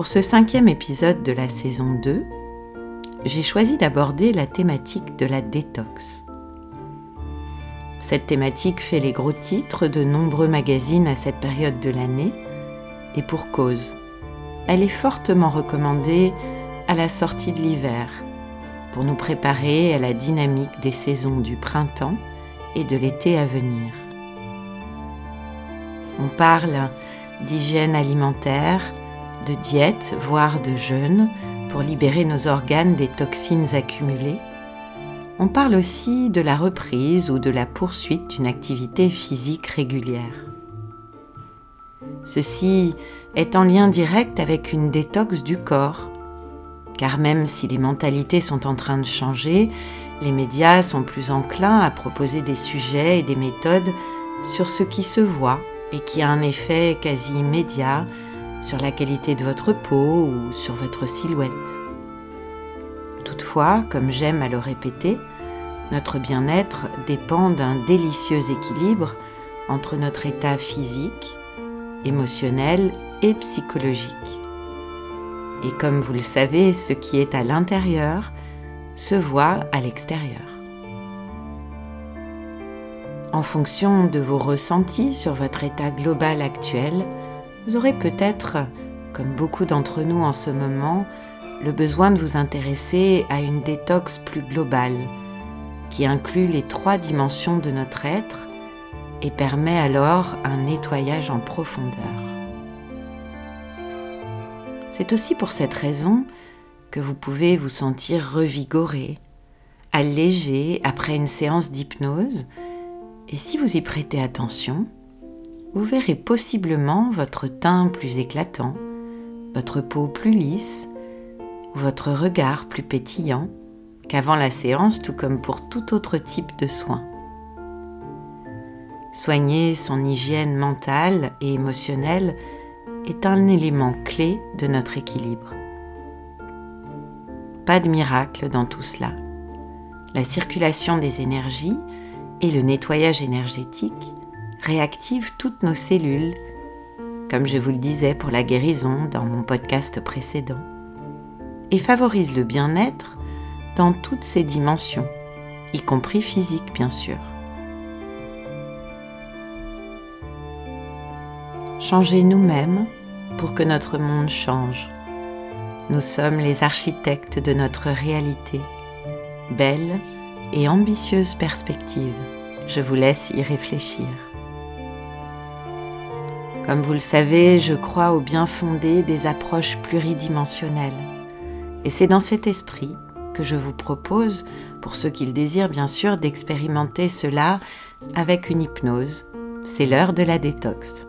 Pour ce cinquième épisode de la saison 2, j'ai choisi d'aborder la thématique de la détox. Cette thématique fait les gros titres de nombreux magazines à cette période de l'année, et pour cause. Elle est fortement recommandée à la sortie de l'hiver, pour nous préparer à la dynamique des saisons du printemps et de l'été à venir. On parle d'hygiène alimentaire, de diète, voire de jeûne, pour libérer nos organes des toxines accumulées. On parle aussi de la reprise ou de la poursuite d'une activité physique régulière. Ceci est en lien direct avec une détox du corps, car même si les mentalités sont en train de changer, les médias sont plus enclins à proposer des sujets et des méthodes sur ce qui se voit et qui a un effet quasi immédiat sur la qualité de votre peau ou sur votre silhouette. Toutefois, comme j'aime à le répéter, notre bien-être dépend d'un délicieux équilibre entre notre état physique, émotionnel et psychologique. Et comme vous le savez, ce qui est à l'intérieur se voit à l'extérieur. En fonction de vos ressentis sur votre état global actuel, vous aurez peut-être, comme beaucoup d'entre nous en ce moment, le besoin de vous intéresser à une détox plus globale, qui inclut les trois dimensions de notre être et permet alors un nettoyage en profondeur. C'est aussi pour cette raison que vous pouvez vous sentir revigoré, allégé après une séance d'hypnose, et si vous y prêtez attention, vous verrez possiblement votre teint plus éclatant, votre peau plus lisse, votre regard plus pétillant qu'avant la séance, tout comme pour tout autre type de soin. Soigner son hygiène mentale et émotionnelle est un élément clé de notre équilibre. Pas de miracle dans tout cela. La circulation des énergies et le nettoyage énergétique réactive toutes nos cellules, comme je vous le disais pour la guérison dans mon podcast précédent, et favorise le bien-être dans toutes ses dimensions, y compris physique bien sûr. Changer nous-mêmes pour que notre monde change. Nous sommes les architectes de notre réalité. Belle et ambitieuse perspective. Je vous laisse y réfléchir. Comme vous le savez, je crois au bien fondé des approches pluridimensionnelles. Et c'est dans cet esprit que je vous propose, pour ceux qui le désirent bien sûr, d'expérimenter cela avec une hypnose. C'est l'heure de la détox.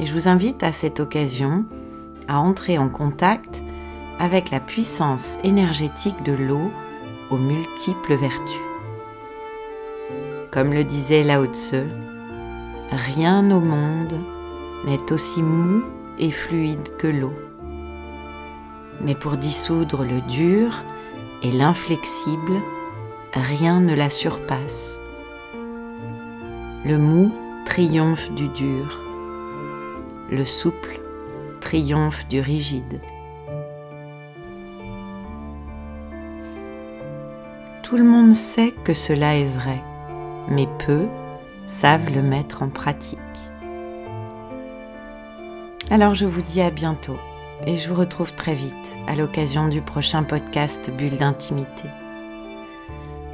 Et je vous invite à cette occasion à entrer en contact avec la puissance énergétique de l'eau aux multiples vertus. Comme le disait Lao Tse, rien au monde n'est aussi mou et fluide que l'eau. Mais pour dissoudre le dur et l'inflexible, rien ne la surpasse. Le mou triomphe du dur, le souple triomphe du rigide. Tout le monde sait que cela est vrai, mais peu savent le mettre en pratique. Alors je vous dis à bientôt et je vous retrouve très vite à l'occasion du prochain podcast Bulle d'intimité.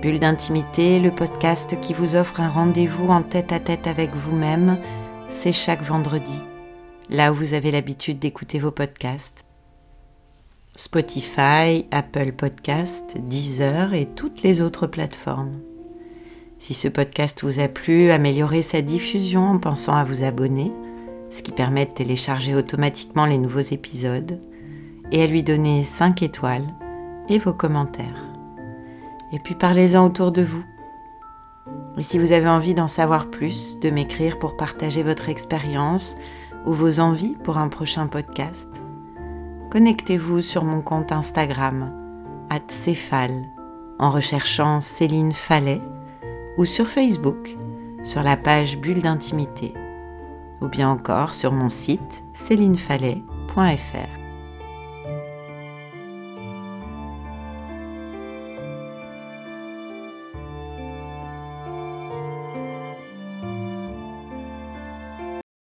Bulle d'intimité, le podcast qui vous offre un rendez-vous en tête à tête avec vous-même, c'est chaque vendredi, là où vous avez l'habitude d'écouter vos podcasts. Spotify, Apple Podcast, Deezer et toutes les autres plateformes. Si ce podcast vous a plu, améliorez sa diffusion en pensant à vous abonner ce qui permet de télécharger automatiquement les nouveaux épisodes, et à lui donner 5 étoiles et vos commentaires. Et puis parlez-en autour de vous. Et si vous avez envie d'en savoir plus, de m'écrire pour partager votre expérience ou vos envies pour un prochain podcast, connectez-vous sur mon compte Instagram, @céphale, en recherchant Céline Fallet, ou sur Facebook, sur la page Bulle d'intimité, ou bien encore sur mon site célinefallet.fr.